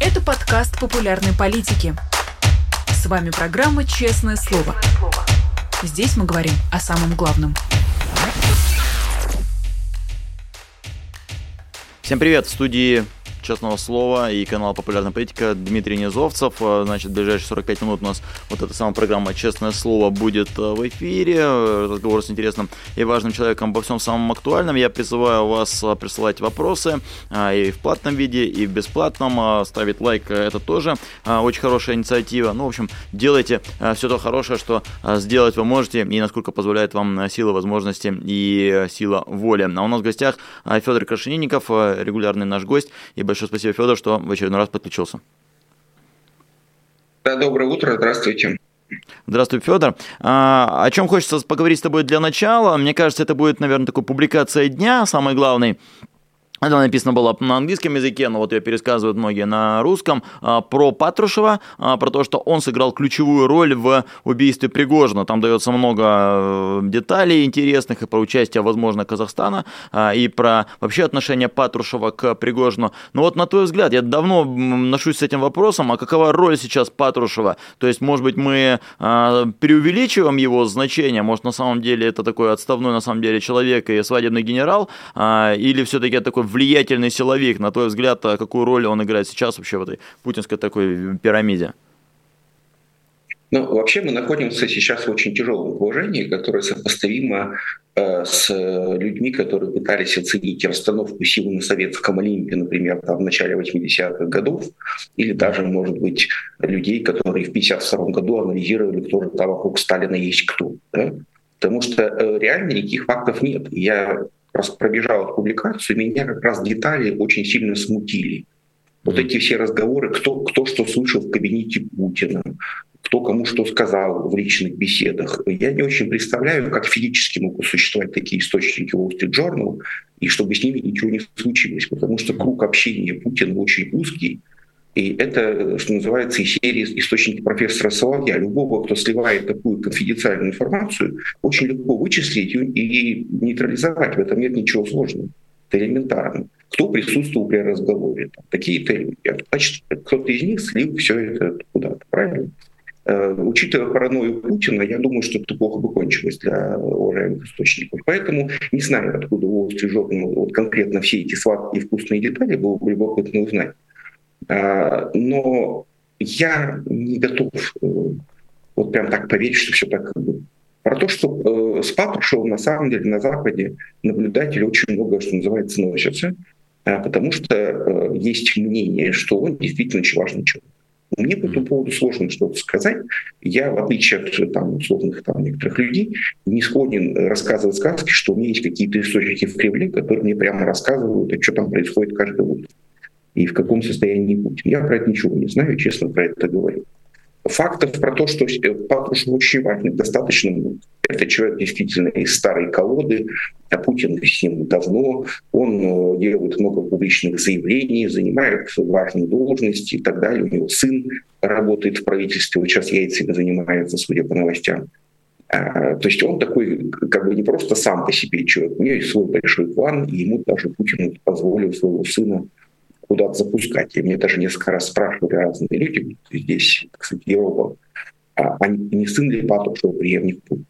Это подкаст популярной политики. С вами программа «Честное слово». Здесь мы говорим о самом главном. Всем привет! В студии честного слова и канал «Популярная политика» Дмитрий Низовцев. А, значит, в ближайшие 45 минут у нас вот эта самая программа «Честное слово» будет а, в эфире. Разговор с интересным и важным человеком обо всем самом актуальном. Я призываю вас а, присылать вопросы и в платном виде, и в бесплатном. Ставить лайк – это тоже очень хорошая инициатива. Ну, в общем, делайте все то хорошее, что сделать вы можете, и насколько позволяет вам сила возможности и сила воли. А у нас в гостях Федор Крашенинников, регулярный наш гость, и большой Большое спасибо, Федор, что в очередной раз подключился. Да, доброе утро, здравствуйте. Здравствуй, Федор. А, о чем хочется поговорить с тобой для начала? Мне кажется, это будет, наверное, такой публикация дня, самый главный. Это написано было на английском языке, но вот ее пересказывают многие на русском, а, про Патрушева, а, про то, что он сыграл ключевую роль в убийстве Пригожина. Там дается много э, деталей интересных и про участие, возможно, Казахстана, а, и про вообще отношение Патрушева к Пригожину. Но вот на твой взгляд, я давно ношусь с этим вопросом, а какова роль сейчас Патрушева? То есть, может быть, мы преувеличиваем его значение, может, на самом деле это такой отставной, на самом деле, человек и свадебный генерал, или все-таки такой влиятельный силовик, на твой взгляд, а какую роль он играет сейчас вообще в этой путинской такой пирамиде? Ну, вообще мы находимся сейчас в очень тяжелом положении, которое сопоставимо э, с людьми, которые пытались оценить расстановку сил на Советском Олимпе, например, там, в начале 80-х годов, или даже, может быть, людей, которые в 52 году анализировали, кто же там вокруг Сталина есть кто. Да? Потому что э, реально никаких фактов нет. Я пробежал публикацию, меня как раз детали очень сильно смутили. Вот эти все разговоры, кто, кто что слышал в кабинете Путина, кто кому что сказал в личных беседах. Я не очень представляю, как физически могут существовать такие источники Wall Street Journal, и чтобы с ними ничего не случилось, потому что круг общения Путина очень узкий, и это, что называется, из серии источники профессора Соловья. Любого, кто сливает такую конфиденциальную информацию, очень легко вычислить и нейтрализовать. В этом нет ничего сложного. Это элементарно. Кто присутствовал при разговоре? Такие-то люди. Значит, кто-то из них слил все это куда-то. Правильно? Э, учитывая паранойю Путина, я думаю, что это плохо бы кончилось для уважаемых источников. Поэтому не знаю, откуда у вот конкретно все эти сладкие вкусные детали, было бы любопытно узнать. А, но я не готов э, вот прям так поверить, что все так. Про то, что э, с Патрушевым на самом деле на Западе наблюдатели очень много, что называется, носятся, э, потому что э, есть мнение, что он действительно очень важный человек. Мне по этому поводу сложно что-то сказать. Я, в отличие от там, условных там, некоторых людей, не склонен рассказывать сказки, что у меня есть какие-то источники в Кремле, которые мне прямо рассказывают, а что там происходит каждый утро и в каком состоянии Путин. Я про это ничего не знаю, честно про это говорю. Фактов про то, что Патрушев очень важный, достаточно много. Это человек действительно из старой колоды, а Путин с ним давно. Он э, делает много публичных заявлений, занимает важные должности и так далее. У него сын работает в правительстве, вот сейчас яйцами занимается, судя по новостям. А, то есть он такой, как бы не просто сам по себе человек, у него есть свой большой план, и ему даже Путин позволил своего сына куда-то запускать. И мне даже несколько раз спрашивали разные люди здесь, кстати, Европа, а, а не сын ли Патрушева преемник Путина?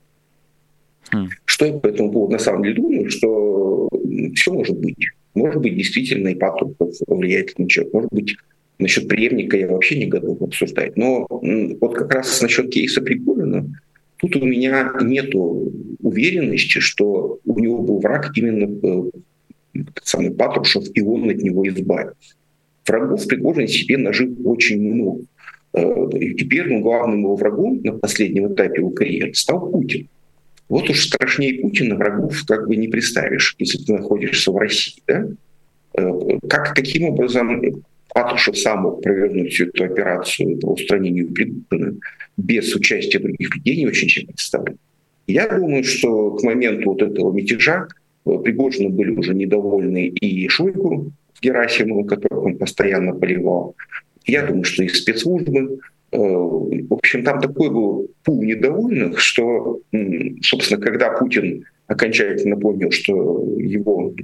Mm. Что я по этому поводу на самом деле думаю, что все может быть. Может быть, действительно, и Патрушев влиятельный человек. Может быть, насчет преемника я вообще не готов обсуждать. Но вот как раз насчет кейса Пригорина, тут у меня нет уверенности, что у него был враг именно э, самый Патрушев, и он от него избавился. Врагов Пригожин себе нажил очень много. Э, и первым главным его врагом на последнем этапе его карьеры стал Путин. Вот уж страшнее Путина врагов как бы не представишь, если ты находишься в России. Да? Э, как, каким образом Патрушев сам мог провернуть всю эту операцию по устранению Пригожина без участия других людей, не очень себе представляю. Я думаю, что к моменту вот этого мятежа Пригожины были уже недовольны и Шойгу с Герасимовым, которых он постоянно поливал. Я думаю, что и спецслужбы. Э, в общем, там такой был пул недовольных, что, собственно, когда Путин окончательно понял, что его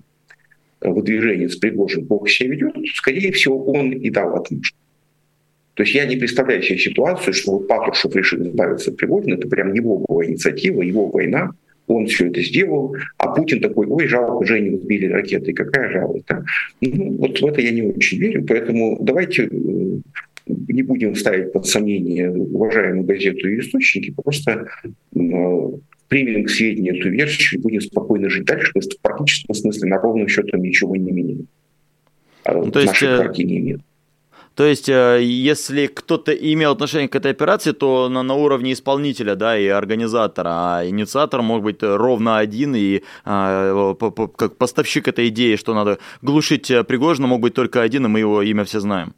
выдвижение с Пригожин плохо себя ведет, скорее всего, он и дал отмашку. То есть я не представляю себе ситуацию, что вот Патрушев решил избавиться от Пригожина, это прям его была инициатива, его война, он все это сделал, а Путин такой, ой, жалко, Женю сбили ракеты, какая жалость. Да? Ну, вот в это я не очень верю, поэтому давайте э, не будем ставить под сомнение уважаемую газету и источники, просто э, примем к сведению эту версию и будем спокойно жить дальше, потому что в практическом смысле на ровном счетом ничего не меняет. А ну, то есть, нашей партии не имеет. То есть, э, если кто-то имел отношение к этой операции, то на, на уровне исполнителя, да, и организатора, а инициатор мог быть ровно один, и а, как поставщик этой идеи, что надо глушить э, Пригожина, мог быть только один, и мы его имя все знаем.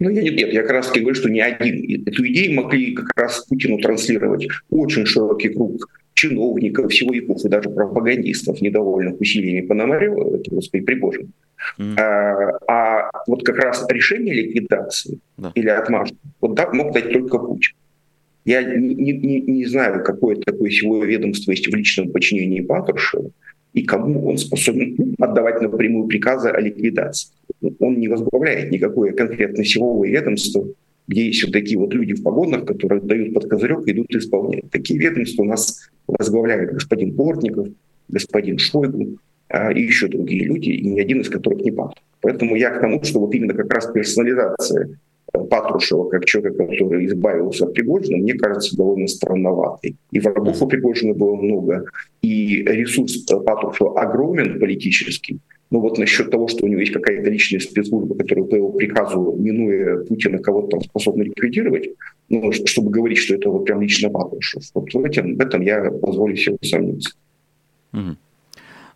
Ну, я нет, нет, я как раз таки говорю, что не один. Эту идею могли как раз Путину транслировать очень широкий круг чиновников, силовиков и даже пропагандистов, недовольных усилиями Пономарева, это, господи, Пригожин. Mm. А, а вот как раз решение ликвидации да. или отмашки вот так мог дать только Путин. Я не, не, не знаю, какое такое силовое ведомство есть в личном подчинении Патрушева, и кому он способен отдавать напрямую приказы о ликвидации. Он не возглавляет никакое конкретное силовое ведомство, где вот такие вот люди в погонах, которые дают под козырек и идут исполнять. Такие ведомства у нас возглавляет господин Портников, господин Шойгу а, и еще другие люди, и ни один из которых не Патрушев. Поэтому я к тому, что вот именно как раз персонализация э, Патрушева как человека, который избавился от Пригожина, мне кажется довольно странноватой. И врагов у Пригожина было много, и ресурс Патрушева огромен политический, но вот насчет того, что у него есть какая-то личная спецслужба, которая по его приказу, минуя Путина, кого-то там способна ликвидировать, ну, чтобы говорить, что это вот прям лично Патрушев. Вот в этом, в этом я позволю себе усомниться. Угу.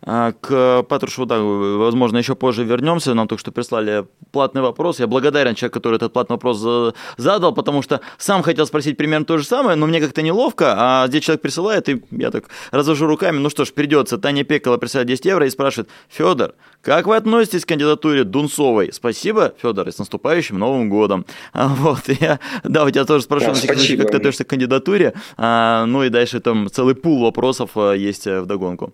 А, к Патрушеву, да, возможно, еще позже вернемся. Нам только что прислали платный вопрос. Я благодарен человеку, который этот платный вопрос задал, потому что сам хотел спросить примерно то же самое, но мне как-то неловко, а здесь человек присылает, и я так развожу руками. Ну что ж, придется. Таня Пекова присылает 10 евро и спрашивает, Федор, как вы относитесь к кандидатуре Дунцовой? Спасибо, Федор, и с наступающим Новым годом. А, вот, я, да, у тебя тоже спрошу, да, как ты относишься к кандидатуре. А, ну и дальше там целый пул вопросов а, есть в догонку.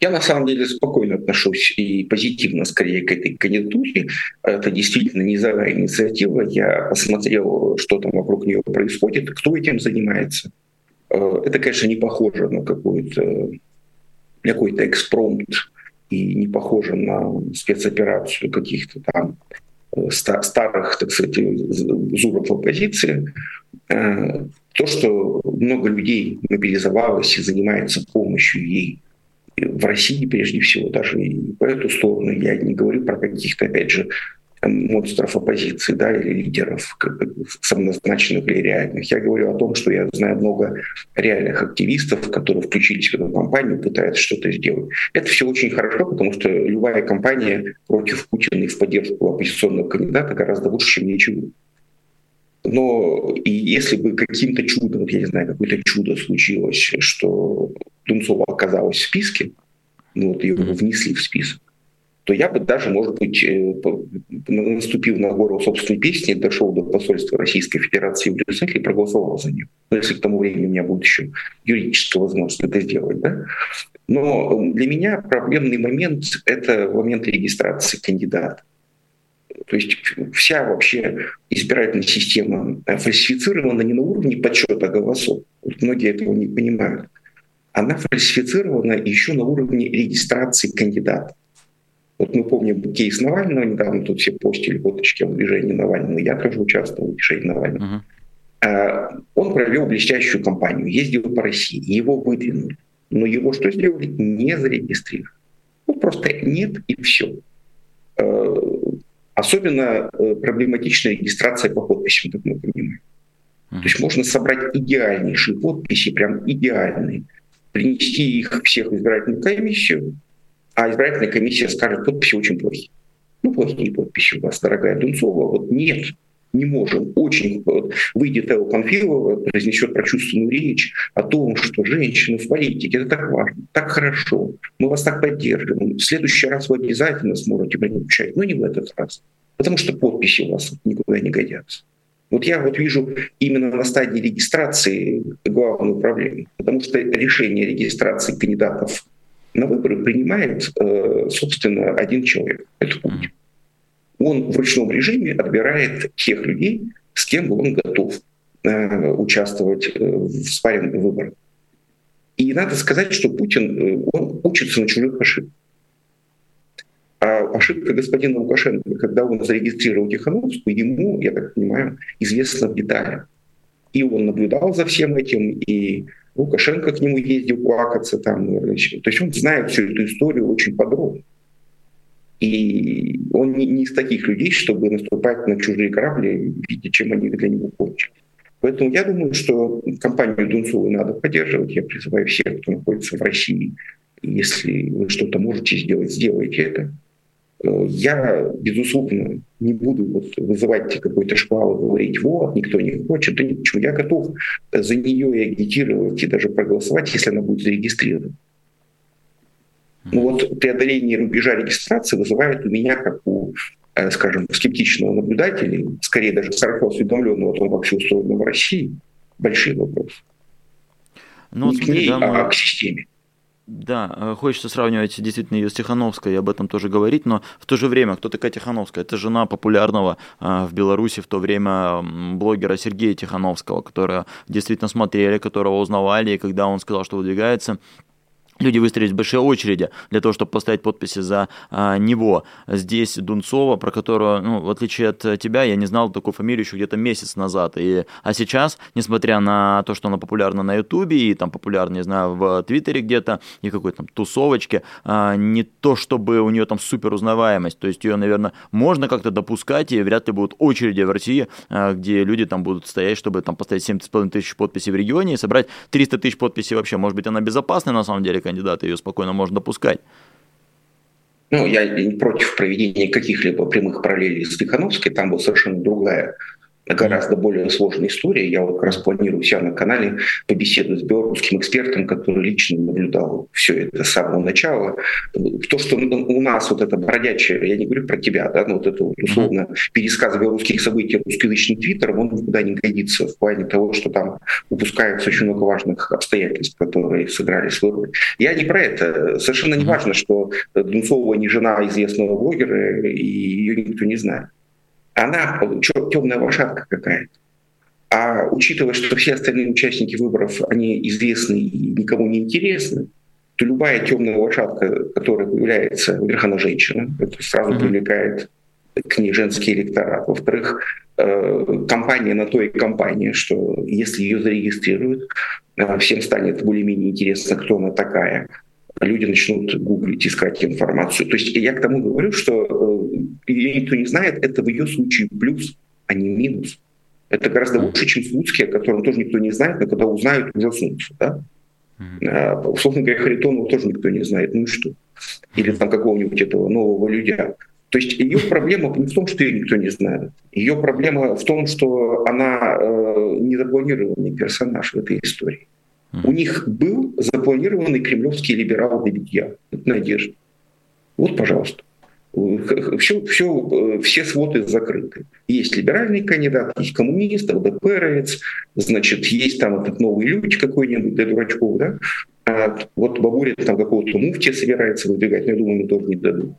Я на самом деле спокойно отношусь и позитивно скорее к этой кандидатуре. Это действительно низовая инициатива. Я посмотрел, что там вокруг нее происходит, кто этим занимается. Э, это, конечно, не похоже на какой-то какой-то экспромт и не похоже на спецоперацию каких-то там э, старых, так сказать, зуров оппозиции. Э, то, что много людей мобилизовалось и занимается помощью ей в России прежде всего, даже и по эту сторону. Я не говорю про каких-то, опять же, монстров оппозиции, да, или лидеров, как, самоназначенных или реальных. Я говорю о том, что я знаю много реальных активистов, которые включились в эту кампанию, пытаются что-то сделать. Это все очень хорошо, потому что любая кампания против Путина и в поддержку оппозиционного кандидата гораздо лучше, чем ничего. Но и если бы каким-то чудом, я не знаю, какое-то чудо случилось, что Дунцова оказалась в списке, ну вот ее внесли в список, то я бы даже, может быть, э, наступил на гору собственной песни, дошел до посольства Российской Федерации в Брюсселе и проголосовал за нее. Но если к тому времени у меня будет еще юридическая возможность это сделать. Да? Но для меня проблемный момент — это момент регистрации кандидата. То есть вся вообще избирательная система э, фальсифицирована не на уровне подсчета голосов. Многие этого не понимают. Она фальсифицирована еще на уровне регистрации кандидата. Вот мы помним кейс Навального, недавно тут все постили фоточки о движении Навального, я тоже участвовал в движении Навального. Uh-huh. Он провел блестящую кампанию, ездил по России, его выдвинули. Но его что сделали? Не зарегистрировали. Ну, просто нет и все. Особенно э, проблематична регистрация по подписям, как мы понимаем. То есть можно собрать идеальнейшие подписи, прям идеальные, принести их всех в избирательную комиссию, а избирательная комиссия скажет, подписи очень плохие. Ну, плохие подписи у вас, дорогая Дунцова. Вот нет, не можем. Очень вот, выйдет Элла Панфилова, произнесет прочувственную речь о том, что женщины в политике, это так важно, так хорошо, мы вас так поддерживаем. В следующий раз вы обязательно сможете принять участие, но не в этот раз. Потому что подписи у вас никуда не годятся. Вот я вот вижу именно на стадии регистрации главную проблему, потому что решение регистрации кандидатов на выборы принимает, э, собственно, один человек. Это Путин. Он в ручном режиме отбирает тех людей, с кем он готов э, участвовать э, в спаренных выборах. И надо сказать, что Путин, э, он учится на чужих ошибках. А ошибка господина Лукашенко, когда он зарегистрировал Тихановскую, ему, я так понимаю, известно в деталях. И он наблюдал за всем этим, и Лукашенко к нему ездил плакаться там. То есть он знает всю эту историю очень подробно. И он не, не из таких людей, чтобы наступать на чужие корабли, видя, чем они для него кончились. Поэтому я думаю, что компанию Дунцовой надо поддерживать. Я призываю всех, кто находится в России, если вы что-то можете сделать, сделайте это. Э, я, безусловно, не буду вот вызывать какой-то шквал, говорить, вот, никто не хочет, да ничего. Я готов за нее и агитировать, и даже проголосовать, если она будет зарегистрирована. Но вот преодоление рубежа регистрации вызывает у меня, как у, э, скажем, скептичного наблюдателя, скорее даже широко осведомленного о том, вообще устроено в России, большие вопросы. Ну, не смотри, к ней, да, мы... а к системе. Да, э, хочется сравнивать действительно ее с Тихановской и об этом тоже говорить, но в то же время, кто такая Тихановская? Это жена популярного э, в Беларуси в то время блогера Сергея Тихановского, которого действительно смотрели, которого узнавали, и когда он сказал, что выдвигается, люди выстроились в большие очереди для того, чтобы поставить подписи за а, него. Здесь Дунцова, про которую, ну, в отличие от тебя, я не знал такую фамилию еще где-то месяц назад. И, а сейчас, несмотря на то, что она популярна на Ютубе и там популярна, не знаю, в Твиттере где-то и какой-то там тусовочке, а, не то, чтобы у нее там супер узнаваемость. То есть ее, наверное, можно как-то допускать, и вряд ли будут очереди в России, а, где люди там будут стоять, чтобы там поставить 70,5 тысяч подписей в регионе и собрать 300 тысяч подписей вообще. Может быть, она безопасна на самом деле, кандидата, ее спокойно можно допускать. Ну, я не против проведения каких-либо прямых параллелей с Тихановской, там была совершенно другая гораздо более сложная история. Я вот как раз планирую себя на канале побеседовать с белорусским экспертом, который лично наблюдал все это с самого начала. То, что у нас вот это бродячее, я не говорю про тебя, да, но вот это вот условно пересказ белорусских событий русскоязычным твиттером, он никуда не годится в плане того, что там упускаются очень много важных обстоятельств, которые сыграли свою роль. Я не про это. Совершенно не важно, что Дунцова не жена известного блогера, и ее никто не знает она темная лошадка какая-то. А учитывая, что все остальные участники выборов, они известны и никому не интересны, то любая темная лошадка, которая появляется, во-первых, она женщина, это сразу mm-hmm. привлекает к ней женский электорат. Во-вторых, э, компания на то и компания, что если ее зарегистрируют, э, всем станет более-менее интересно, кто она такая люди начнут гуглить, искать информацию. То есть я к тому говорю, что э, ее никто не знает, это в ее случае плюс, а не минус. Это гораздо лучше, чем Слуцкий, о котором тоже никто не знает, но когда узнают, ужаснутся. Да? А, условно говоря, Харитонова тоже никто не знает. Ну и что? Или там какого-нибудь этого нового людя. То есть ее проблема не в том, что ее никто не знает. Ее проблема в том, что она э, незапланированный персонаж в этой истории. У них был запланированный кремлевский либерал. Это надежда. Вот, пожалуйста. Все, все, все своды закрыты. Есть либеральный кандидат, есть коммунист, ЛДПРовец, значит, есть там этот новый люди какой-нибудь для дурачков, да? А вот Бабурин там какого-то муфтия собирается выдвигать, но я думаю, ему тоже не дадут.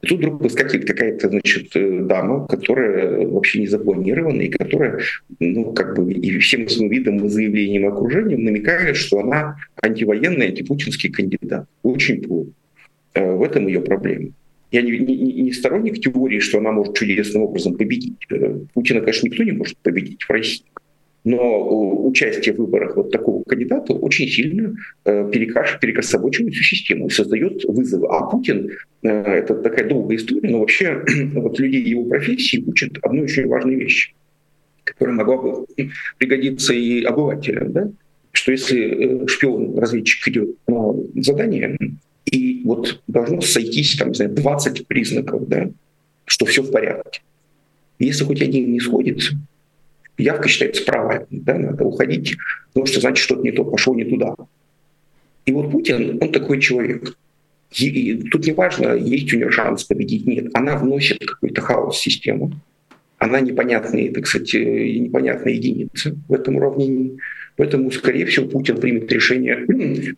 Тут вдруг выскакивает какая-то, значит, э, дама, которая вообще не запланирована, и которая, ну, как бы, и всем своим видом и заявлением окружения намекает, что она антивоенный, антипутинский кандидат. Очень плохо. Э, в этом ее проблема. Я не, не, не сторонник теории, что она может чудесным образом победить. Э, Путина, конечно, никто не может победить в России но участие в выборах вот такого кандидата очень сильно э, перекособочивает всю систему и создает вызовы. А Путин э, — это такая долгая история, но вообще вот людей его профессии учат одной очень важной вещи, которая могла бы пригодиться и обывателям, да? что если э, шпион, разведчик идет на задание, и вот должно сойтись там, не знаю, 20 признаков, да, что все в порядке. Если хоть один не сходится, явка считается провальной, да, надо уходить, потому что значит что-то не то, пошел не туда. И вот Путин, он такой человек. И тут не важно, есть у нее шанс победить, нет. Она вносит какой-то хаос в систему. Она непонятная, так сказать, непонятная единица в этом уравнении. Поэтому, скорее всего, Путин примет решение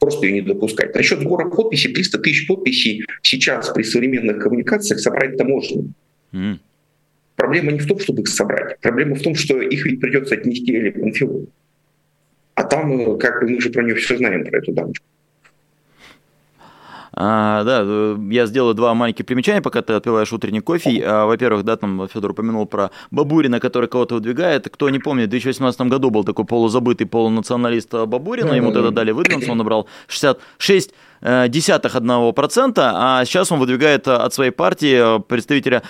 просто ее не допускать. Насчет сбора подписей, 300 тысяч подписей сейчас при современных коммуникациях собрать-то можно. Mm. Проблема не в том, чтобы их собрать. Проблема в том, что их ведь придется отнести Эле Панфилову. А там, э, как бы, мы же про нее все знаем, про эту дамочку. А, да, э, я сделаю два маленьких примечания, пока ты отпиваешь утренний кофе. А, во-первых, да, там Федор упомянул про Бабурина, который кого-то выдвигает. Кто не помнит, в 2018 году был такой полузабытый полунационалист Бабурина, ему тогда дали выдвинуться, он набрал 66 Э, десятых одного процента, а сейчас он выдвигает э, от своей партии э, представителя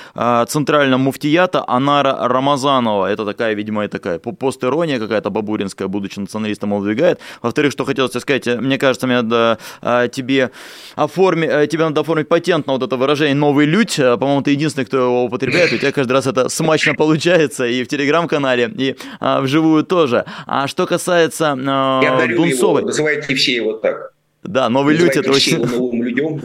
центрального муфтията Анара Рамазанова. Это такая, видимо, и такая постирония какая-то бабуринская, будучи националистом, он выдвигает. Во-вторых, что хотелось тебе сказать, мне кажется, мне надо тебе, оформи, тебе надо оформить патент на вот это выражение «новый людь». По-моему, ты единственный, кто его употребляет. У тебя каждый раз это смачно получается и в телеграм-канале, и а, вживую тоже. А что касается а, Я Дунцовой... Его, называйте все его так. Да, новый лють это очень... новым людям.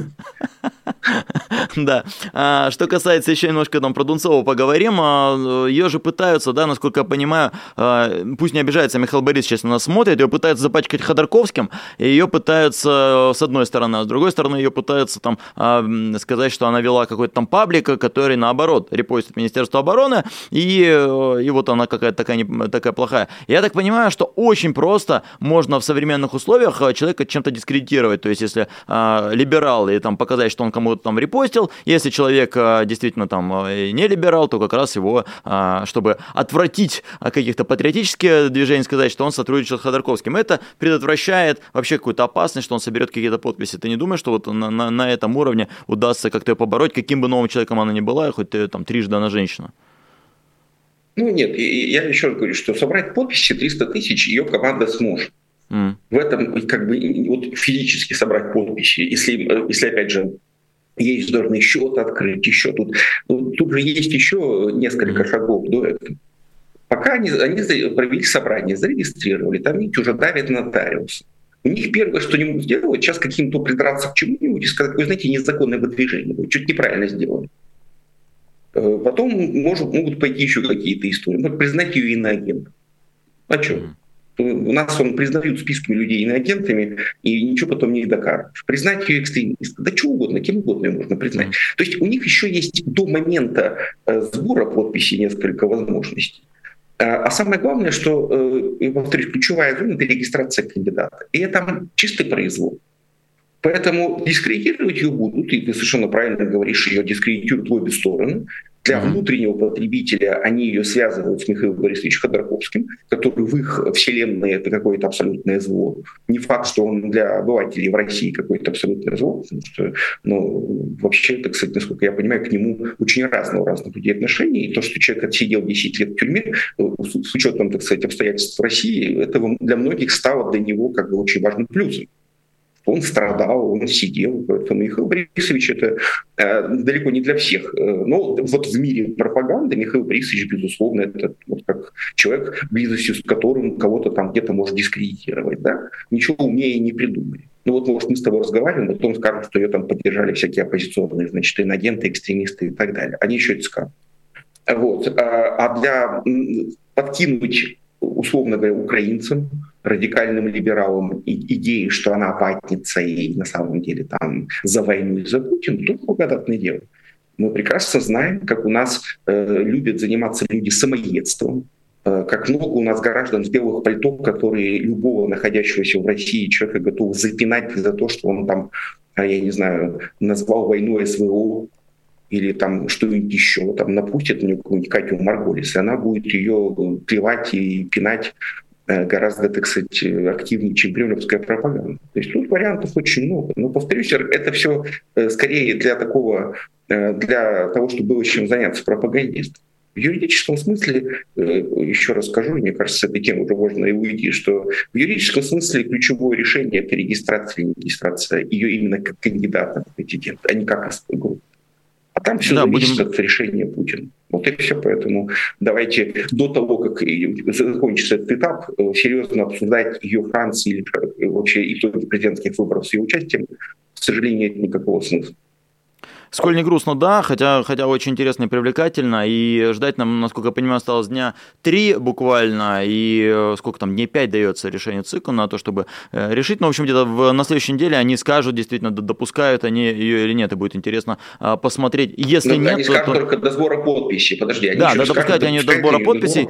Да. А, что касается еще немножко там про Дунцову поговорим. А, ее же пытаются, да, насколько я понимаю, а, пусть не обижается Михаил Борисович, сейчас на нас смотрит, ее пытаются запачкать Ходорковским, и ее пытаются с одной стороны, а с другой стороны ее пытаются там сказать, что она вела какой-то там паблик, который наоборот репостит Министерство обороны, и, и вот она какая-то такая, такая плохая. Я так понимаю, что очень просто можно в современных условиях человека чем-то дискредитировать, то есть если либерал и там показать, что он кому-то там репостил. Если человек а, действительно там а, не либерал, то как раз его, а, чтобы отвратить каких-то патриотические движения, сказать, что он сотрудничал с Ходорковским. Это предотвращает вообще какую-то опасность, что он соберет какие-то подписи. Ты не думаешь, что вот на, на, на этом уровне удастся как-то побороть, каким бы новым человеком она ни была, хоть ты там трижды она женщина? Ну нет, я еще раз говорю, что собрать подписи 300 тысяч ее команда сможет. Mm. В этом как бы вот физически собрать подписи, если, э, если опять же есть должны счет открыть, еще тут. Ну, тут же есть еще несколько шагов до этого. Пока они, они провели собрание, зарегистрировали, там ведь уже давят нотариусы. У них первое, что они могут сделать, сейчас каким-то придраться к чему-нибудь и сказать, вы знаете, незаконное выдвижение, вы чуть неправильно сделали. Э, потом может, могут пойти еще какие-то истории. Могут признать ее иноагентом. А что? Mm. У нас он признают списками людей иноагентами, и ничего потом не докажешь. Признать ее экстремиста, да что угодно, кем угодно ее можно признать. То есть у них еще есть до момента э, сбора подписей несколько возможностей. А, а самое главное, что, э, повторюсь, ключевая зона – это регистрация кандидата. И это чистый произвол. Поэтому дискредитировать ее будут, и ты совершенно правильно говоришь, ее дискредитируют в обе стороны. Для внутреннего потребителя они ее связывают с Михаилом Борисовичем Ходорковским, который в их вселенной это какое-то абсолютное зло. Не факт, что он для обывателей в России какое-то абсолютное зло, потому что, ну, вообще, так сказать, насколько я понимаю, к нему очень разные у разных людей отношения. И то, что человек отсидел 10 лет в тюрьме, э, с учетом, так сказать, обстоятельств в России, это для многих стало для него как бы очень важным плюсом он страдал, он сидел. Поэтому Михаил Борисович это э, далеко не для всех. Э, но вот в мире пропаганды Михаил Борисович, безусловно, это вот как человек, близостью с которым кого-то там где-то может дискредитировать. Да? Ничего умнее не придумали. Ну вот, может, мы с тобой разговариваем, а потом скажут, что ее там поддержали всякие оппозиционные, значит, инагенты, экстремисты и так далее. Они еще это скажут. Вот. А, а для подкинуть, условно говоря, украинцам, радикальным либералам идеи, что она ватница и на самом деле там за войну и за Путин, тут благодатное дело. Мы прекрасно знаем, как у нас э, любят заниматься люди самоедством, э, как много у нас граждан с белых пальтов, которые любого находящегося в России человека готовы запинать за то, что он там, а, я не знаю, назвал войну СВО, или там что-нибудь еще, там напустят на нее какую-нибудь Катю Марголис, и она будет ее плевать и пинать Э, гораздо, так сказать, активнее, чем кремлевская пропаганда. То есть тут вариантов очень много. Но, повторюсь, это все э, скорее для такого, э, для того, чтобы было чем заняться пропагандистом. В юридическом смысле, еще раз скажу, мне кажется, с этой уже можно и уйти, что в юридическом смысле ключевое решение – это регистрация или не регистрация ее именно как кандидата в президент, а не как группы. А там все да, зависит будем... от решения Путина. Вот и все. Поэтому давайте до того, как закончится этот этап, э, серьезно обсуждать ее Франции или э, вообще итоги президентских выборов с ее участием, к сожалению, нет никакого смысла. Сколь не грустно, да, хотя, хотя очень интересно и привлекательно, и ждать нам, насколько я понимаю, осталось дня три буквально, и э, сколько там, дней пять дается решение ЦИКа на то, чтобы э, решить, но, ну, в общем, где-то в, на следующей неделе они скажут, действительно, допускают они ее или нет, и будет интересно а, посмотреть. Если но ну, нет, они то, скажут то... только до сбора подписей, подожди, они да, да, допускают они до сбора подписей.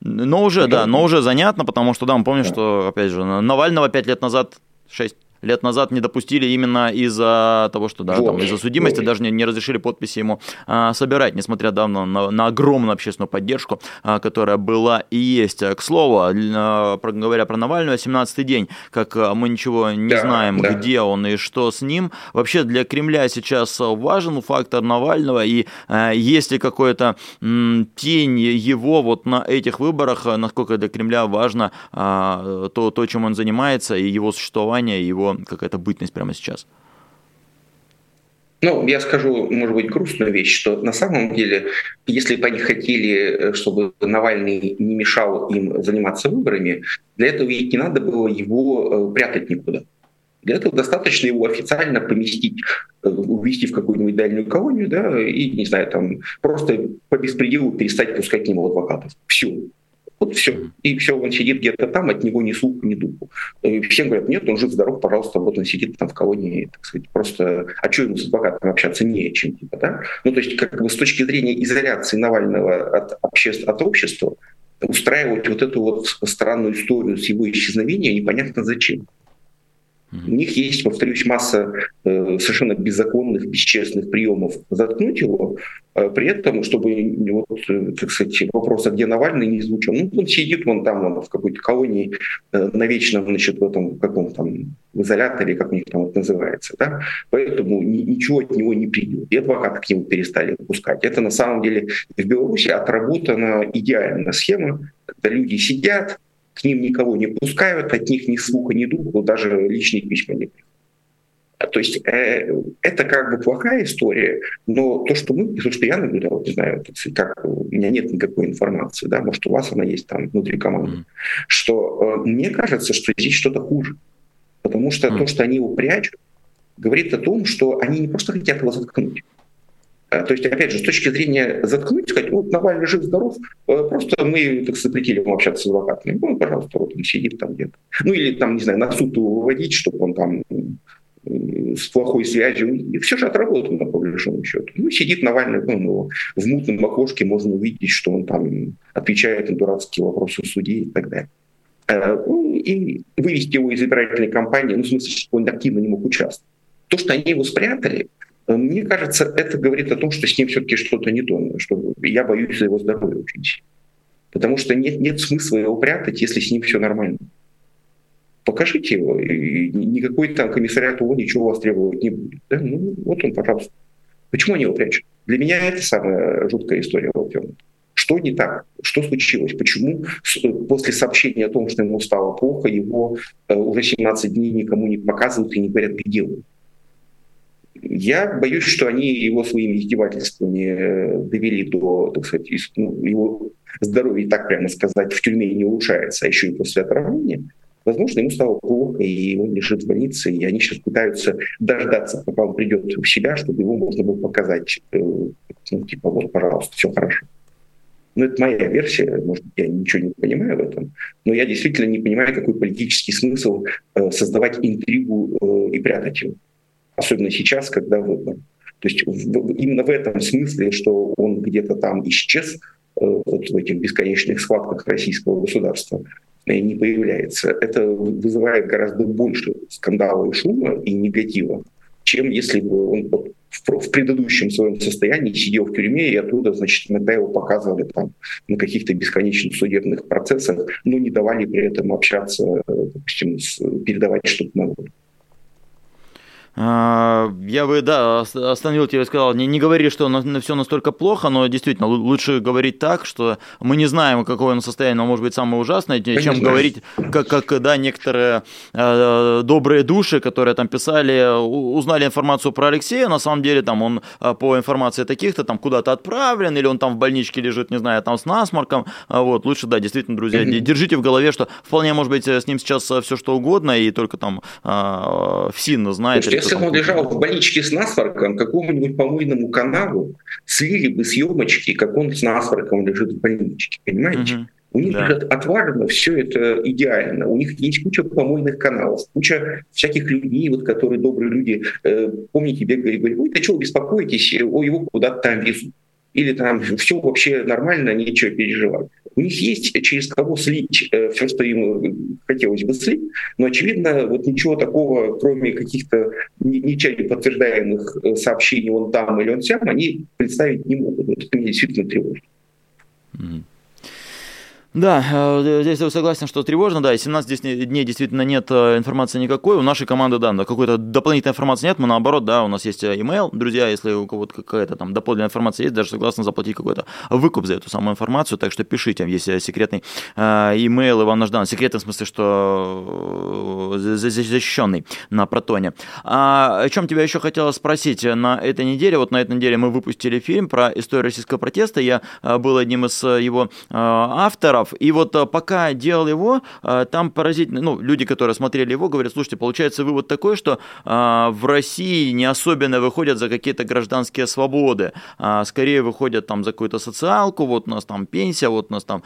Но уже, да, но уже занятно, потому что, да, мы помним, да. что, опять же, Навального пять лет назад, шесть лет назад не допустили именно из-за того, что да, вот, там, из-за судимости вот. даже не, не разрешили подписи ему а, собирать, несмотря давно на, на огромную общественную поддержку, а, которая была и есть. К слову, а, про, говоря про Навального, 17-й день, как а, мы ничего не да, знаем, да. где он и что с ним. Вообще для Кремля сейчас важен фактор Навального, и а, есть ли какой-то тень его вот на этих выборах, насколько для Кремля важно а, то, то, чем он занимается, и его существование, его какая-то бытность прямо сейчас? Ну, я скажу, может быть, грустную вещь, что на самом деле, если бы они хотели, э, чтобы Навальный не мешал им заниматься выборами, для этого ведь не надо было его э, прятать никуда. Для этого достаточно его официально поместить, э, увести в какую-нибудь дальнюю колонию, да, и, не знаю, там, просто по беспределу перестать пускать к нему адвокатов. Все. Вот все. И все, он сидит где-то там, от него ни слуха, ни духу. И всем говорят, нет, он жив-здоров, пожалуйста, вот он сидит там в колонии, так сказать, просто, а что ему с адвокатом общаться не чем, типа, да? Ну, то есть, как бы с точки зрения изоляции Навального от, обще... от общества, устраивать вот эту вот странную историю с его исчезновением непонятно зачем. У них есть, повторюсь, масса э, совершенно беззаконных, бесчестных приемов заткнуть его, э, при этом, чтобы, вот, э, так сказать, вопрос, а где Навальный, не звучал. Ну, он сидит вон там, вон, в какой-то колонии, э, навечно, значит, в этом каком там изоляторе, как у них там вот называется, да, поэтому ни, ничего от него не придет. И адвокаты к нему перестали пускать. Это на самом деле в Беларуси отработана идеальная схема, когда люди сидят, к ним никого не пускают, от них ни слуха, ни духа, даже личные письма не приходят. То есть э, это как бы плохая история, но то, что мы, то, что я наблюдал, не знаю, как у меня нет никакой информации, да, может у вас она есть там внутри команды, mm. что э, мне кажется, что здесь что-то хуже, потому что mm. то, что они его прячут, говорит о том, что они не просто хотят его заткнуть, то есть, опять же, с точки зрения заткнуть, сказать, вот Навальный жив-здоров, э, просто мы так запретили ему общаться с адвокатами. Ну, пожалуйста, вот он сидит там где-то. Ну, или там, не знаю, на суд его выводить, чтобы он там с плохой связью. И все же отработано, по большому счету. Ну, сидит Навальный, ну, в мутном окошке можно увидеть, что он там отвечает на дурацкие вопросы судей и так далее. Э, ну, и вывести его из избирательной кампании, ну, в смысле, что он активно не мог участвовать. То, что они его спрятали, мне кажется, это говорит о том, что с ним все-таки что-то не то, что я боюсь за его здоровье очень сильно. Потому что нет, нет смысла его прятать, если с ним все нормально. Покажите его, и никакой там комиссариат ООН ничего у вас требовать не будет. Да? Ну, вот он, пожалуйста. Почему они его прячут? Для меня это самая жуткая история Волтема. Что не так? Что случилось? Почему после сообщения о том, что ему стало плохо, его э, уже 17 дней никому не показывают и не говорят, где он? Я боюсь, что они его своими издевательствами э, довели до, так сказать, ну, его здоровье, так прямо сказать, в тюрьме не улучшается, а еще и после отравления. Возможно, ему стало плохо, и он лежит в больнице, и они сейчас пытаются дождаться, пока он придет в себя, чтобы его можно было показать, э, ну, типа, вот, пожалуйста, все хорошо. Ну, это моя версия, может я ничего не понимаю в этом, но я действительно не понимаю, какой политический смысл э, создавать интригу и прятать его особенно сейчас, когда выбор. То есть в, именно в этом смысле, что он где-то там исчез, э, вот в этих бесконечных схватках российского государства, э, не появляется. Это вызывает гораздо больше скандала и шума и негатива, чем если бы он в, в предыдущем своем состоянии сидел в тюрьме, и оттуда, значит, иногда его показывали там на каких-то бесконечных судебных процессах, но не давали при этом общаться, э, допустим, с, передавать что-то народу. А, я бы, да, остановил тебя и сказал, не, не говори, что на, все настолько плохо, но действительно лучше говорить так, что мы не знаем, какое он состояние, но может быть самое ужасное, Конечно. чем говорить, как, как да, некоторые э, добрые души, которые там писали, узнали информацию про Алексея, на самом деле там он а, по информации таких-то там куда-то отправлен, или он там в больничке лежит, не знаю, там с насморком, вот, лучше, да, действительно, друзья, держите в голове, что вполне может быть с ним сейчас все что угодно, и только там э, ФСИН знает, или Если он лежал в больничке с насморком, какому-нибудь помойному каналу слили бы съемочки, как он с насморком лежит в больничке, понимаете? Угу. У них да. отважено все это идеально. У них есть куча помойных каналов, куча всяких людей, вот, которые добрые люди, э, помните, бегали и говорили, ой, да что вы беспокоитесь, о, его куда-то там везут. Или там все вообще нормально, нечего переживать. У них есть через кого слить э, все, что им хотелось бы слить, но, очевидно, вот ничего такого, кроме каких-то ничем не подтверждаемых э, сообщений он там или он сям, они представить не могут. Вот это меня действительно тревожит. Mm-hmm. Да, э, здесь я согласен, что тревожно, да, и 17 дней действительно нет э, информации никакой, у нашей команды, да, какой-то дополнительной информации нет, мы наоборот, да, у нас есть э, email, друзья, если у кого-то какая-то там дополнительная информация есть, даже согласны заплатить какой-то выкуп за эту самую информацию, так что пишите, есть секретный email Иван Наждан, секретный в смысле, что защищенный на протоне. А о чем тебя еще хотела спросить на этой неделе, вот на этой неделе мы выпустили фильм про историю российского протеста, я был одним из его авторов, прав. И вот э, пока делал его, э, там поразительно, ну, люди, которые смотрели его, говорят, слушайте, получается вывод такой, что э, в России не особенно выходят за какие-то гражданские свободы, а скорее выходят там за какую-то социалку, вот у нас там пенсия, вот у нас там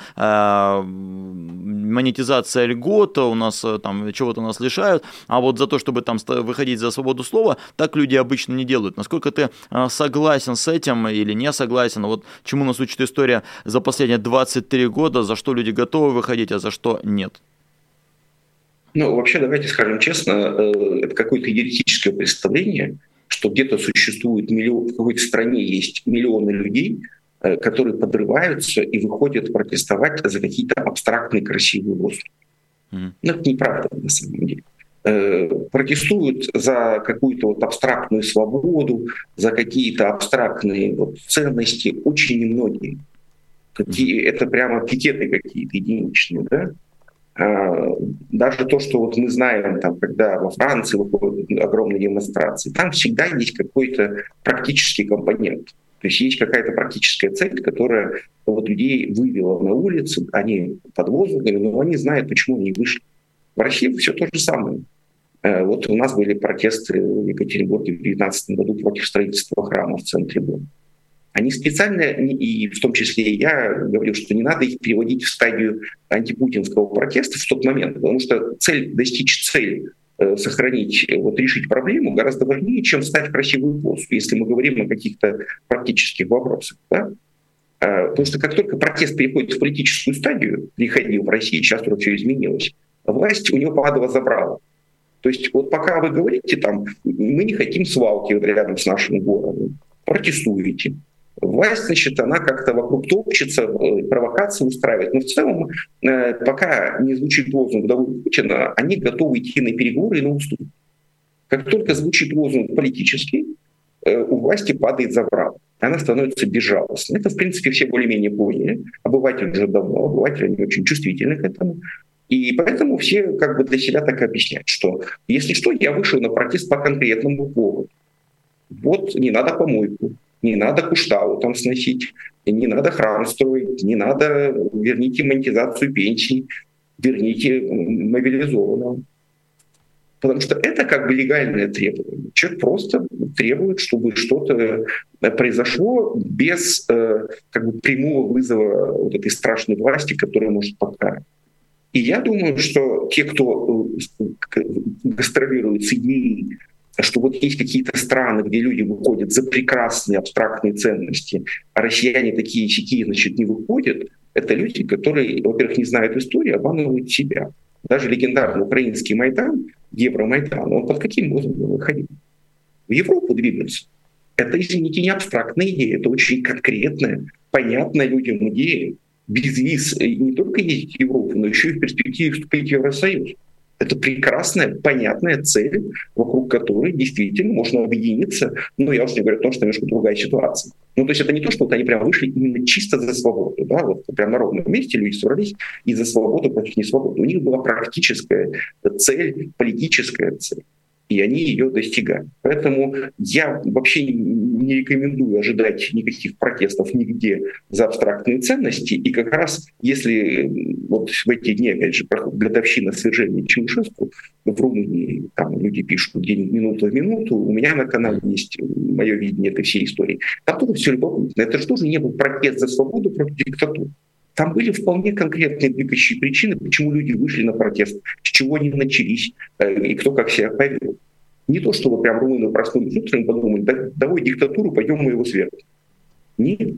монетизация льгот, у нас там чего-то нас лишают, а вот за то, чтобы там выходить за свободу слова, так люди обычно не делают. Насколько ты согласен с этим или не согласен? Вот чему нас учит история за последние 23 года, за что что люди готовы выходить, а за что нет? Ну, вообще, давайте скажем честно, э, это какое-то идеалистическое представление, что где-то существует миллион, в какой-то стране есть миллионы людей, э, которые подрываются и выходят протестовать за какие-то абстрактные красивые лозунги. Mm-hmm. Но это неправда на самом деле. Э, протестуют за какую-то вот абстрактную свободу, за какие-то абстрактные вот ценности очень немногие это прямо пикеты какие-то единичные, да? А, даже то, что вот мы знаем, там, когда во Франции выходят огромные демонстрации, там всегда есть какой-то практический компонент. То есть есть какая-то практическая цель, которая вот людей вывела на улицы, они под лозунгами, но они знают, почему они вышли. В России все то же самое. Э, вот у нас были протесты в Екатеринбурге в 2019 году против строительства храма в центре дома. Они специально, и в том числе я говорю, что не надо их переводить в стадию антипутинского протеста в тот момент, потому что цель, достичь цели э, сохранить, вот решить проблему гораздо важнее, чем стать красивую позу, если мы говорим о каких-то практических вопросах. Да? А, потому что как только протест переходит в политическую стадию, приходил в России, сейчас уже все изменилось, власть у него падала забрала. То есть вот пока вы говорите там, мы не хотим свалки рядом с нашим городом, протестуете, Власть, значит, она как-то вокруг топчется, э, провокации устраивает. Но в целом, э, пока не звучит лозунг «Давай Путина», они готовы идти на переговоры и на уступки. Как только звучит лозунг политический, э, у власти падает забрал. Она становится безжалостной. Это, в принципе, все более-менее поняли. Обыватель уже давно, обыватели они очень чувствительны к этому. И поэтому все как бы для себя так объясняют, что если что, я вышел на протест по конкретному поводу. Вот не надо помойку, не надо куштау там сносить, не надо храм строить, не надо, верните монетизацию пенсий, верните мобилизованного. Потому что это как бы легальное требование. Человек просто требует, чтобы что-то произошло без э, как бы прямого вызова вот этой страшной власти, которая может покарать. И я думаю, что те, кто э, гастролирует с идеей что вот есть какие-то страны, где люди выходят за прекрасные абстрактные ценности, а россияне такие сякие, значит, не выходят, это люди, которые, во-первых, не знают историю, обманывают себя. Даже легендарный украинский Майдан, Евромайдан, он под каким лозунгом выходил? В Европу двигаться. Это, извините, не абстрактная идея, это очень конкретная, понятная людям идея. Без виз не только ездить в Европу, но еще и в перспективе вступить в Евросоюз. Это прекрасная, понятная цель, вокруг которой действительно можно объединиться. Но я уже не говорю о том, что немножко другая ситуация. Ну, то есть это не то, что вот они прям вышли именно чисто за свободу. Да? Вот прям на ровном месте люди собрались из за свободу против несвободы. У них была практическая цель, политическая цель. И они ее достигают. Поэтому я вообще не рекомендую ожидать никаких протестов нигде за абстрактные ценности. И как раз если вот в эти дни, опять же, годовщина свержения Чаушеску в Румынии, там люди пишут день минуту в минуту, у меня на канале есть мое видение этой всей истории. Там тоже все любопытно. Это же тоже не был протест за свободу против диктатуры. Там были вполне конкретные двигающие причины, почему люди вышли на протест, с чего они начались э, и кто как себя повел. Не то, чтобы прям румыны проснулись утром и подумали, да, давай диктатуру, пойдем мы его свергнем. Нет.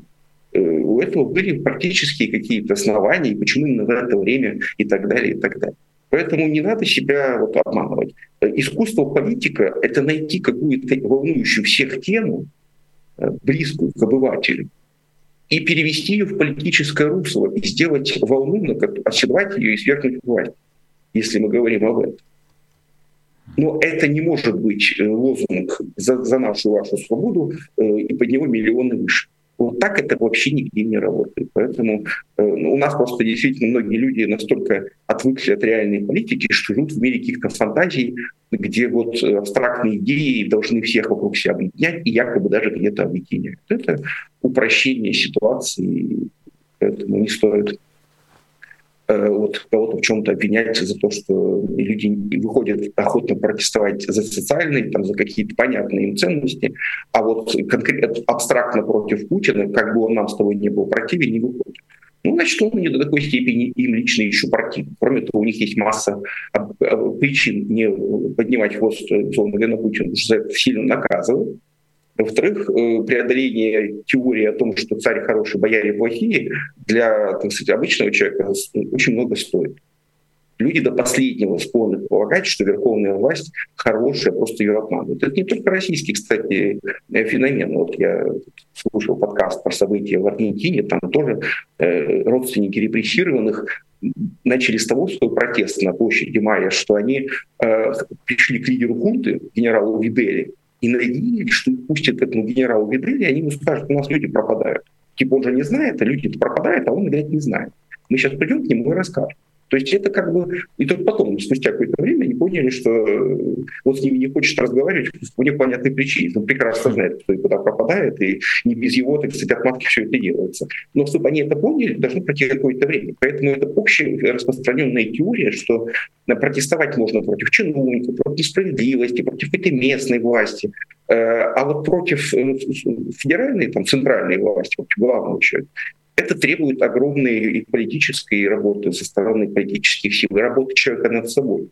Э, у этого были практически какие-то основания, почему именно в это время и так далее, и так далее. Поэтому не надо себя вот обманывать. Э, искусство политика — это найти какую-то волнующую всех тему, близкую к обывателю, и перевести ее в политическое русло, и сделать волну, оседлать ее и свергнуть власть, если мы говорим об этом. Но это не может быть э, лозунг за, за нашу вашу свободу, э, и под него миллионы выше. Вот так это вообще нигде не работает. Поэтому э, у нас просто действительно многие люди настолько отвыкли от реальной политики, что живут в мире каких-то фантазий, где вот абстрактные идеи должны всех вокруг себя объединять и якобы даже где-то объединяют. Это упрощение ситуации, поэтому не стоит Э, вот кого-то в чем-то обвинять за то, что люди выходят охотно протестовать за социальные, там, за какие-то понятные им ценности, а вот конкретно абстрактно против Путина, как бы он нам с тобой не был противен, не выходит. Ну, значит, он не до такой степени им лично еще противен. Кроме того, у них есть масса причин не поднимать хвост, условно говоря, на Путина, это сильно наказывают. Во-вторых, э, преодоление теории о том, что царь хороший, бояре плохие, для так сказать, обычного человека очень много стоит. Люди до последнего склонны полагать, что верховная власть хорошая, просто ее обманывают. Это не только российский, кстати, э, феномен. Вот я слушал подкаст про события в Аргентине, там тоже э, родственники репрессированных начали с того, что протест на площади Майя, что они пришли к лидеру хунты, генералу Видели, и надеялись, что их пустят этому генералу Видели, они ему скажут, у нас люди пропадают. Типа он же не знает, а люди пропадают, а он, говорит, не знает. Мы сейчас придем к нему и расскажем. То есть это как бы... И только потом, спустя какое-то время, они поняли, что э, он с ними не хочет разговаривать по непонятной причине. Он прекрасно знает, кто и куда пропадает, и не без его, так сказать, отматки все это делается. Но чтобы они это поняли, должно пройти какое-то время. Поэтому это общая распространенная теория, что протестовать можно против чиновников, против справедливости, против этой местной власти. Э, а вот против э, федеральной, там, центральной власти, против главного человека, это требует огромной и политической работы со стороны политических сил, работы человека над собой.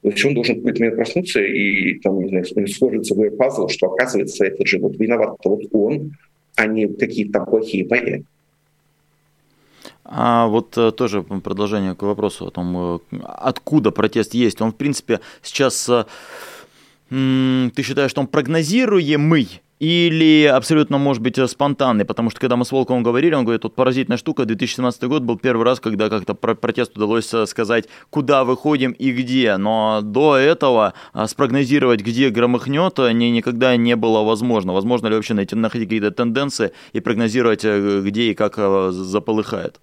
То есть он должен в какой-то проснуться и там, не знаю, сложится пазл, что оказывается, это же вот виноват вот он, а не какие-то плохие бояре. А вот э, тоже продолжение к вопросу о том, э, откуда протест есть. Он, в принципе, сейчас... Э, ты считаешь, что он прогнозируемый или абсолютно, может быть, спонтанный, потому что когда мы с Волковым говорили, он говорит, тут поразительная штука, 2017 год был первый раз, когда как-то про протест удалось э, сказать, куда выходим и где, но до этого э, спрогнозировать, где громыхнет, э, не, никогда не было возможно. Возможно ли вообще найти, находить какие-то тенденции и прогнозировать, где и как заполыхает?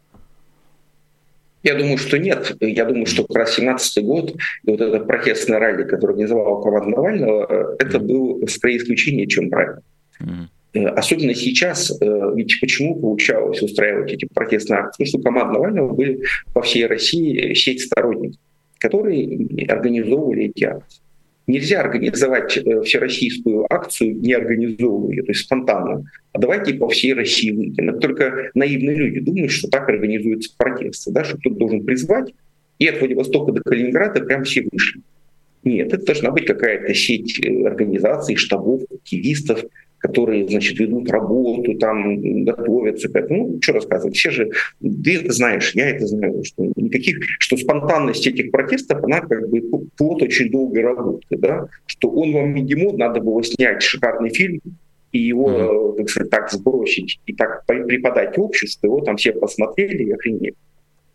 Я думаю, что нет. Я думаю, что как раз 17 год и вот это протестное ралли, которое организовал команда Навального, это был скорее исключение, чем правило. Mm-hmm. Особенно сейчас, э, ведь почему получалось устраивать эти протестные акции? Потому что команда Навального были по всей России сеть сторонников, которые организовывали эти акции. Нельзя организовать э, всероссийскую акцию, не организовывая ее, то есть спонтанно. А давайте по всей России выйдем. Это только наивные люди думают, что так организуются протесты, да, что кто-то должен призвать, и от Владивостока до Калининграда прям все вышли. Нет, это должна быть какая-то сеть э, организаций, штабов, активистов, которые, значит, ведут работу, там, готовятся к этому. Ну, что рассказывать? Все же, ты это знаешь, я это знаю, что никаких, что спонтанность этих протестов, она как бы плод очень долгой работы, да, что он вам не Димон, надо было снять шикарный фильм, и его, mm-hmm. так сказать, так сбросить и так преподать обществу, его там все посмотрели и охренели.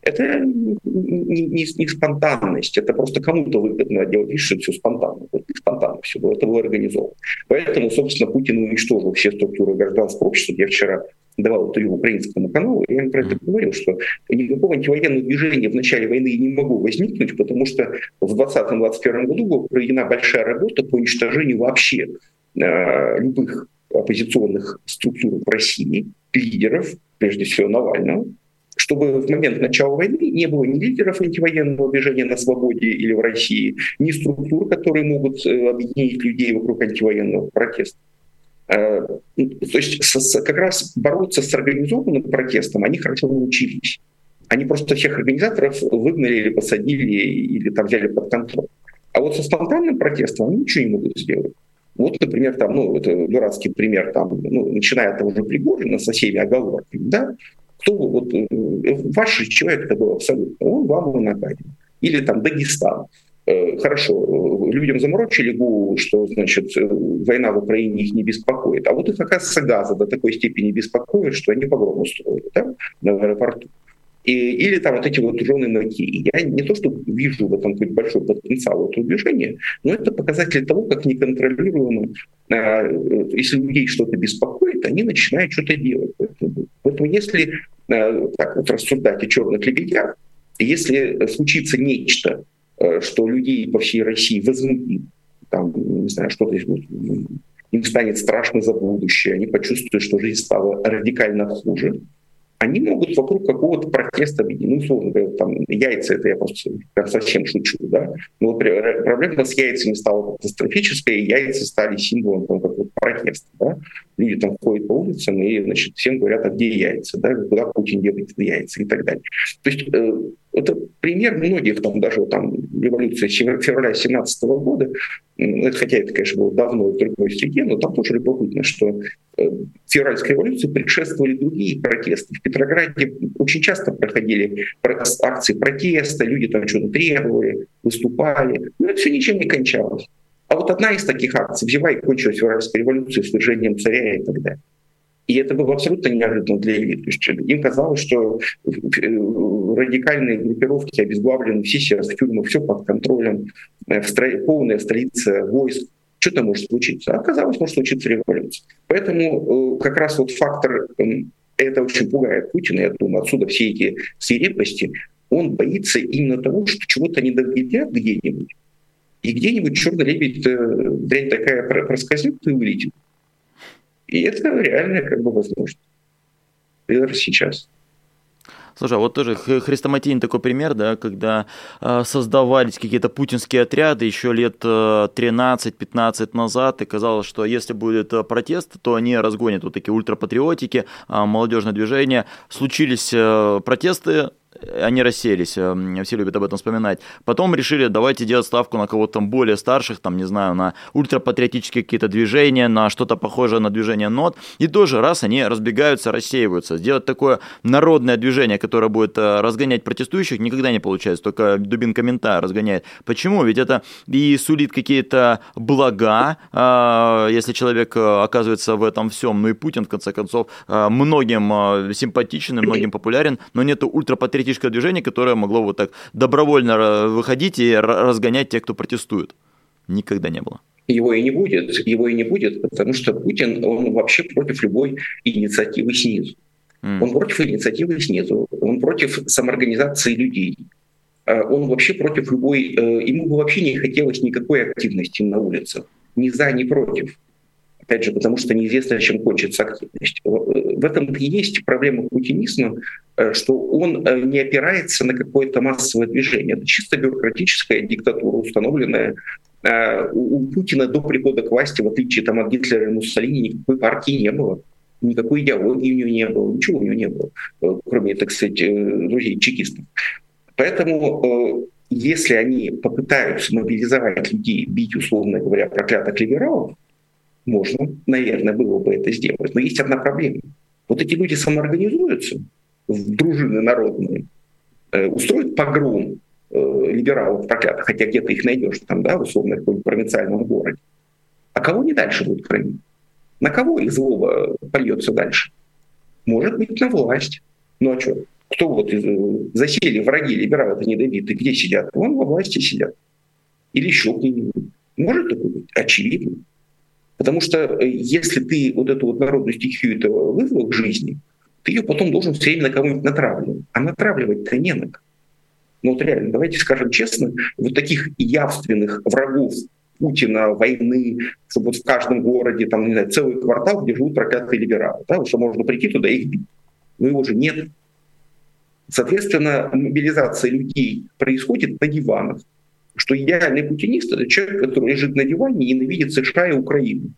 Это не, не, не спонтанность, это просто кому-то выгодно делать вид, что все спонтанно. Вот спонтанно все было, это было организовано. Поэтому, собственно, Путин уничтожил все структуры гражданского общества. Я вчера давал интервью украинскому каналу, я им про это говорил, что никакого антивоенного движения в начале войны не могло возникнуть, потому что в 2020-2021 году была проведена большая работа по уничтожению вообще э, любых оппозиционных структур в России, лидеров, прежде всего Навального, чтобы в момент начала войны не было ни лидеров антивоенного движения на свободе или в России, ни структур, которые могут э, объединить людей вокруг антивоенного протеста. Э, то есть как раз бороться с организованным протестом они хорошо научились. Они просто всех организаторов выгнали или посадили, или там взяли под контроль. А вот со спонтанным протестом они ничего не могут сделать. Вот, например, там, ну, это дурацкий пример, там, ну, начиная от того же Пригожина со всеми оговорками, да, кто вот, э, ваш человек это был абсолютно, он вам и накадил. Или там Дагестан. Э, хорошо, людям заморочили голову, что, значит, э, война в Украине их не беспокоит. А вот их, оказывается, газа до такой степени беспокоит, что они погром устроили да, на аэропорту. И, или там вот эти вот жены ноги. Я не то, что вижу в этом какой-то большой потенциал этого движения, но это показатель того, как неконтролируемо, а, если людей что-то беспокоит, они начинают что-то делать. Поэтому, поэтому если так вот рассуждать о черных лебедях, если случится нечто, Э, что людей по всей России возмутит, там, не знаю, что-то им станет страшно за будущее, они почувствуют, что жизнь стала радикально хуже, они могут вокруг какого-то протеста объединить. Ну, условно говоря, там яйца, это я просто прям совсем шучу, да. Но вот проблема с яйцами стала катастрофической, и яйца стали символом там, протеста, да. Люди там ходят по улицам и, значит, всем говорят, а где яйца, да, куда Путин делает яйца и так далее. То есть э, это пример многих, там даже там революции февраля 17 года, это, хотя это, конечно, было давно в другой среде, но там тоже любопытно, что э, февральской революции предшествовали другие протесты. В Петрограде очень часто проходили акции протеста, люди там что-то требовали, выступали, но это все ничем не кончалось. А вот одна из таких акций взяла и кончилась февральской революцией, свержением царя и так далее. И это было абсолютно неожиданно для элит. Им казалось, что э, радикальные группировки обезглавлены, все сейчас в тюрьмах, все под контролем, э, полная столица войск. Что-то может случиться. А оказалось, может случиться революция. Поэтому э, как раз вот фактор, эм, это очень пугает Путина, я думаю, отсюда все эти свирепости. Он боится именно того, что чего-то не доведят где-нибудь, и где-нибудь черный лебедь, дрянь такая проскользнет и вылетит. И это реальная как бы возможность. Даже сейчас. Слушай, а вот тоже Хрестоматийный такой пример, да, когда э, создавались какие-то путинские отряды еще лет э, 13-15 назад, и казалось, что если будет э, протест, то они разгонят вот такие ультрапатриотики, э, молодежное движение. Случились э, протесты, они расселись, э, все любят об этом вспоминать. Потом решили, давайте делать ставку на кого-то там более старших, там, не знаю, на ультрапатриотические какие-то движения, на что-то похожее на движение нот. И тоже раз они разбегаются, рассеиваются. Сделать такое народное движение, которое будет э, разгонять протестующих, никогда не получается, только дубин комментарий разгоняет. Почему? Ведь это и сулит какие-то блага, э, если человек оказывается в этом всем. Ну и Путин, в конце концов, многим симпатичен, многим популярен, но нету ультрапатриотических политическое движение, которое могло вот так добровольно выходить и разгонять тех, кто протестует. Никогда не было. Его и не будет, его и не будет, потому что Путин, он вообще против любой инициативы снизу. Mm. Он против инициативы снизу, он против самоорганизации людей. А он вообще против любой, э, ему бы вообще не хотелось никакой активности на улицах. Ни за, ни против. Опять же, потому что неизвестно, чем кончится активность. В этом и есть проблема путинизма, э, что он э, не опирается на какое-то массовое движение. Это чисто бюрократическая диктатура, установленная э, у Путина до прихода к власти, в отличие там, от Гитлера и Муссолини, никакой партии не было. Никакой идеологии у него не было, ничего у него не было, кроме, так сказать, друзей чекистов. Поэтому если они попытаются мобилизовать людей, бить, условно говоря, проклятых либералов, можно, наверное, было бы это сделать. Но есть одна проблема. Вот эти люди самоорганизуются в дружины народные, э, устроят погром э, либералов проклятых, хотя где-то их найдешь, там, да, условно, в каком-нибудь провинциальном городе. А кого они дальше будут хранить? На кого их злоба польется дальше? Может быть, на власть. Ну а что? Кто вот из, засели враги либералы-то недобиты, где сидят? Вон во власти сидят. Или еще где-нибудь. Может такое быть? Очевидно. Потому что э, если ты вот эту вот народную стихию этого вызвал к жизни, ты ее потом должен все время на кого-нибудь натравливать. А натравливать-то не на кого. Ну вот реально, давайте скажем честно, вот таких явственных врагов Путина, войны, чтобы вот в каждом городе, там, не знаю, целый квартал, где живут проклятые либералы, да, что можно прийти туда и их бить. Но его же нет. Соответственно, мобилизация людей происходит на диванах. Что идеальный путинист — это человек, который лежит на диване и ненавидит США и Украину.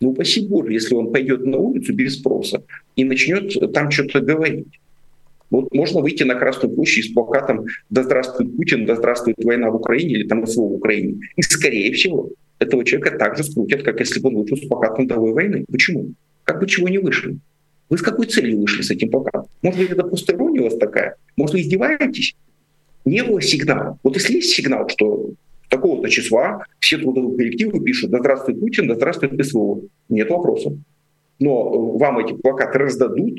Ну, упаси Боже, если он пойдет на улицу без спроса и начнет там что-то говорить. Вот можно выйти на Красную площадь с плакатом «Да здравствует Путин, да здравствует война в Украине» или там СВО в Украине. И, скорее всего, этого человека также скрутят, как если бы он вышел с плакатом «Давай войны». Почему? Как бы чего не вышли? Вы с какой целью вышли с этим плакатом? Может быть, это просто ирония у вас такая? Может, вы издеваетесь? Не было сигнала. Вот если есть сигнал, что такого-то числа все трудовые коллективы пишут «Да здравствует Путин, да здравствует СВО». Нет вопросов. Но вам эти плакаты раздадут,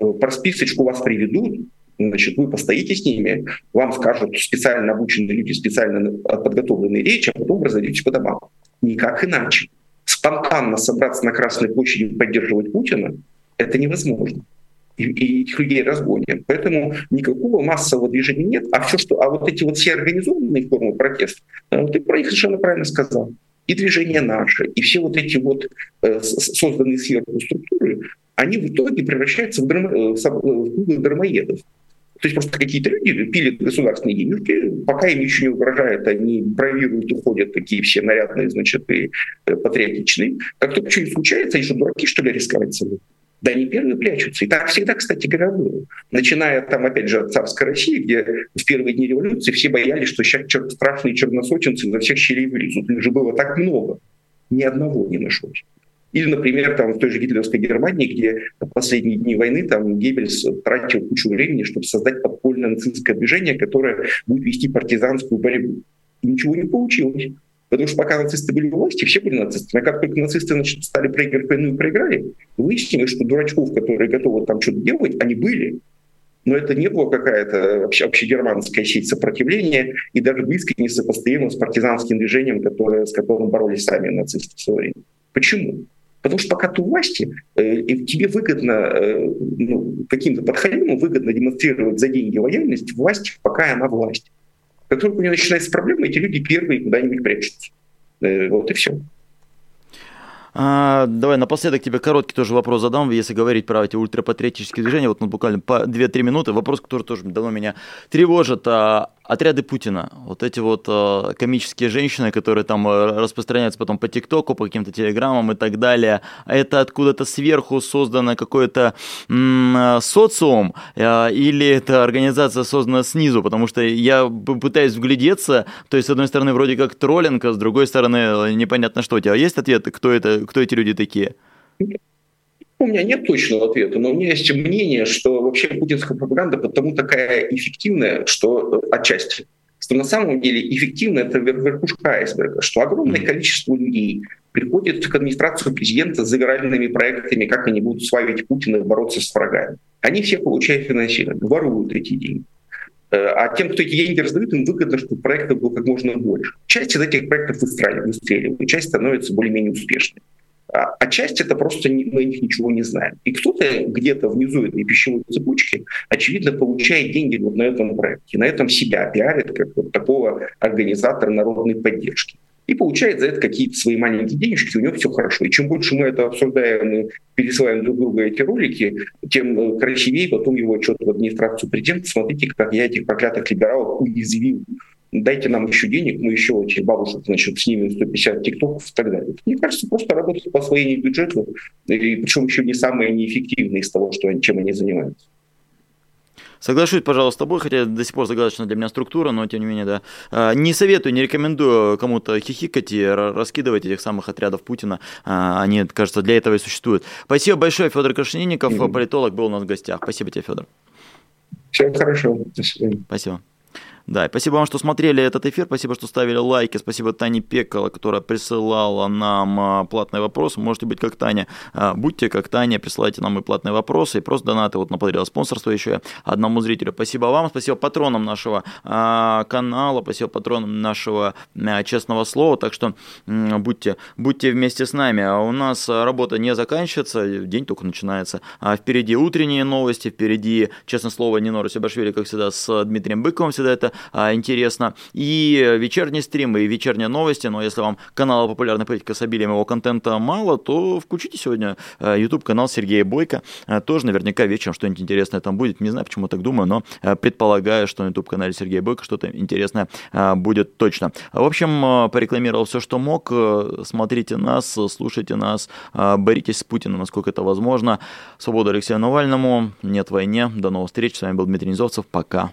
Э, про списочку вас приведут, значит, вы постоите с ними, вам скажут специально обученные люди, специально подготовленные речи, а потом разойдетесь по домам. Никак иначе. Спонтанно собраться на Красной площади и поддерживать Путина – это невозможно. И, и этих людей разгонят. Поэтому никакого массового движения нет. А все, что, а вот эти вот все организованные формы протеста, э, ты про них совершенно правильно сказал. И движение наше, и все вот эти вот э, созданные сверху структуры, они в итоге превращаются в, драма, э, в дармоедов. То есть просто какие-то люди пилят государственные денежки, пока им ничего не угрожает, они бравируют, уходят такие все нарядные, значит, и патриотичные. Как только что-нибудь случается, они что, дураки, что ли, рисковать собой? Да они первые прячутся. И так всегда, кстати говоря, было. Начиная там, опять же, от царской России, где в первые дни революции все боялись, что сейчас страшные черносотенцы за всех щелей вылезут. Их же было так много. Ни одного не нашлось. Или, например, там, в той же гитлеровской Германии, где в последние дни войны там Геббельс тратил кучу времени, чтобы создать подпольное нацистское движение, которое будет вести партизанскую борьбу. И ничего не получилось. Потому что пока нацисты были у власти, все были нацистами. А как только нацисты значит, стали проигрывать войну и проиграли, выяснилось, что дурачков, которые готовы там что-то делать, они были. Но это не была какая-то общегерманская сеть сопротивления и даже близко не сопоставима с партизанским движением, которое, с которым боролись сами нацисты в свое время. Почему? Потому что пока ты у власти, э, тебе выгодно, э, ну, каким-то подхалимам выгодно демонстрировать за деньги лояльность власти, пока она власть. Как только у нее начинается проблема, эти люди первые куда-нибудь прячутся. Э, вот и все. А, давай напоследок тебе короткий тоже вопрос задам, если говорить про эти ультрапатриотические движения, вот ну, буквально по 2-3 минуты, вопрос, который тоже давно меня тревожит. А, отряды Путина, вот эти вот а, комические женщины, которые там а, распространяются потом по ТикТоку, по каким-то телеграммам и так далее, это откуда-то сверху создано какой-то м- социум а, или это организация создана снизу, потому что я пытаюсь вглядеться, то есть с одной стороны вроде как троллинг, а с другой стороны непонятно что. У тебя есть ответ, кто это, кто эти люди такие? У меня нет точного ответа, но у меня есть мнение, что вообще путинская пропаганда потому такая эффективная, что э, отчасти, что на самом деле эффективно это верхушка айсберга, что огромное количество людей приходит к администрации президента с завиральными проектами, как они будут славить Путина и бороться с врагами. Они все получают финансирование, воруют эти деньги. Э, а тем, кто эти деньги раздают, им выгодно, чтобы проектов было как можно больше. Часть из этих проектов выстреливает, часть становится более-менее успешной. А, а часть это просто не, мы о них ничего не знаем. И кто-то где-то внизу этой пищевой цепочки, очевидно, получает деньги вот на этом проекте, на этом себя пиарит как вот такого организатора народной поддержки. И получает за это какие-то свои маленькие денежки, у него все хорошо. И чем больше мы это обсуждаем и пересылаем друг другу эти ролики, тем э, красивее потом его отчет в администрацию президента. Смотрите, как я этих проклятых либералов уязвил дайте нам еще денег, мы еще этих бабушек, значит, снимем 150 тиктоков и так далее. Мне кажется, просто работать по освоению бюджета, и причем еще не самые неэффективные из того, что, чем они занимаются. Соглашусь, пожалуйста, с тобой, хотя до сих пор загадочна для меня структура, но тем не менее, да. А, не советую, не рекомендую кому-то хихикать и раскидывать этих самых отрядов Путина. А, они, кажется, для этого и существуют. Спасибо большое, Федор Крашенинников, политолог, был у нас в гостях. Спасибо тебе, Федор. Всего хорошего. Спасибо. Да, спасибо вам, что смотрели этот эфир, спасибо, что ставили лайки, спасибо Тане Пекала, которая присылала нам а, платные вопросы. Можете быть как Таня, а, будьте как Таня, присылайте нам и платные вопросы, и просто донаты. Вот наподарил спонсорство еще одному зрителю. Спасибо вам, спасибо патронам нашего а, канала, спасибо патронам нашего честного слова. Так что будьте, будьте вместе с нами. У нас работа не заканчивается, день только начинается. Впереди утренние новости, впереди, честное слово, Нино Сибашвили, как всегда, с Дмитрием Быковым всегда это интересно. И вечерние стримы, и вечерние новости. Но если вам канала «Популярная политика» с обилием его контента мало, то включите сегодня YouTube-канал Сергея Бойко. Тоже наверняка вечером что-нибудь интересное там будет. Не знаю, почему так думаю, но предполагаю, что на YouTube-канале Сергея Бойко что-то интересное будет точно. В общем, порекламировал все, что мог. Смотрите нас, слушайте нас, боритесь с Путиным, насколько это возможно. Свобода Алексею Навальному, нет войне. До новых встреч. С вами был Дмитрий Низовцев. Пока.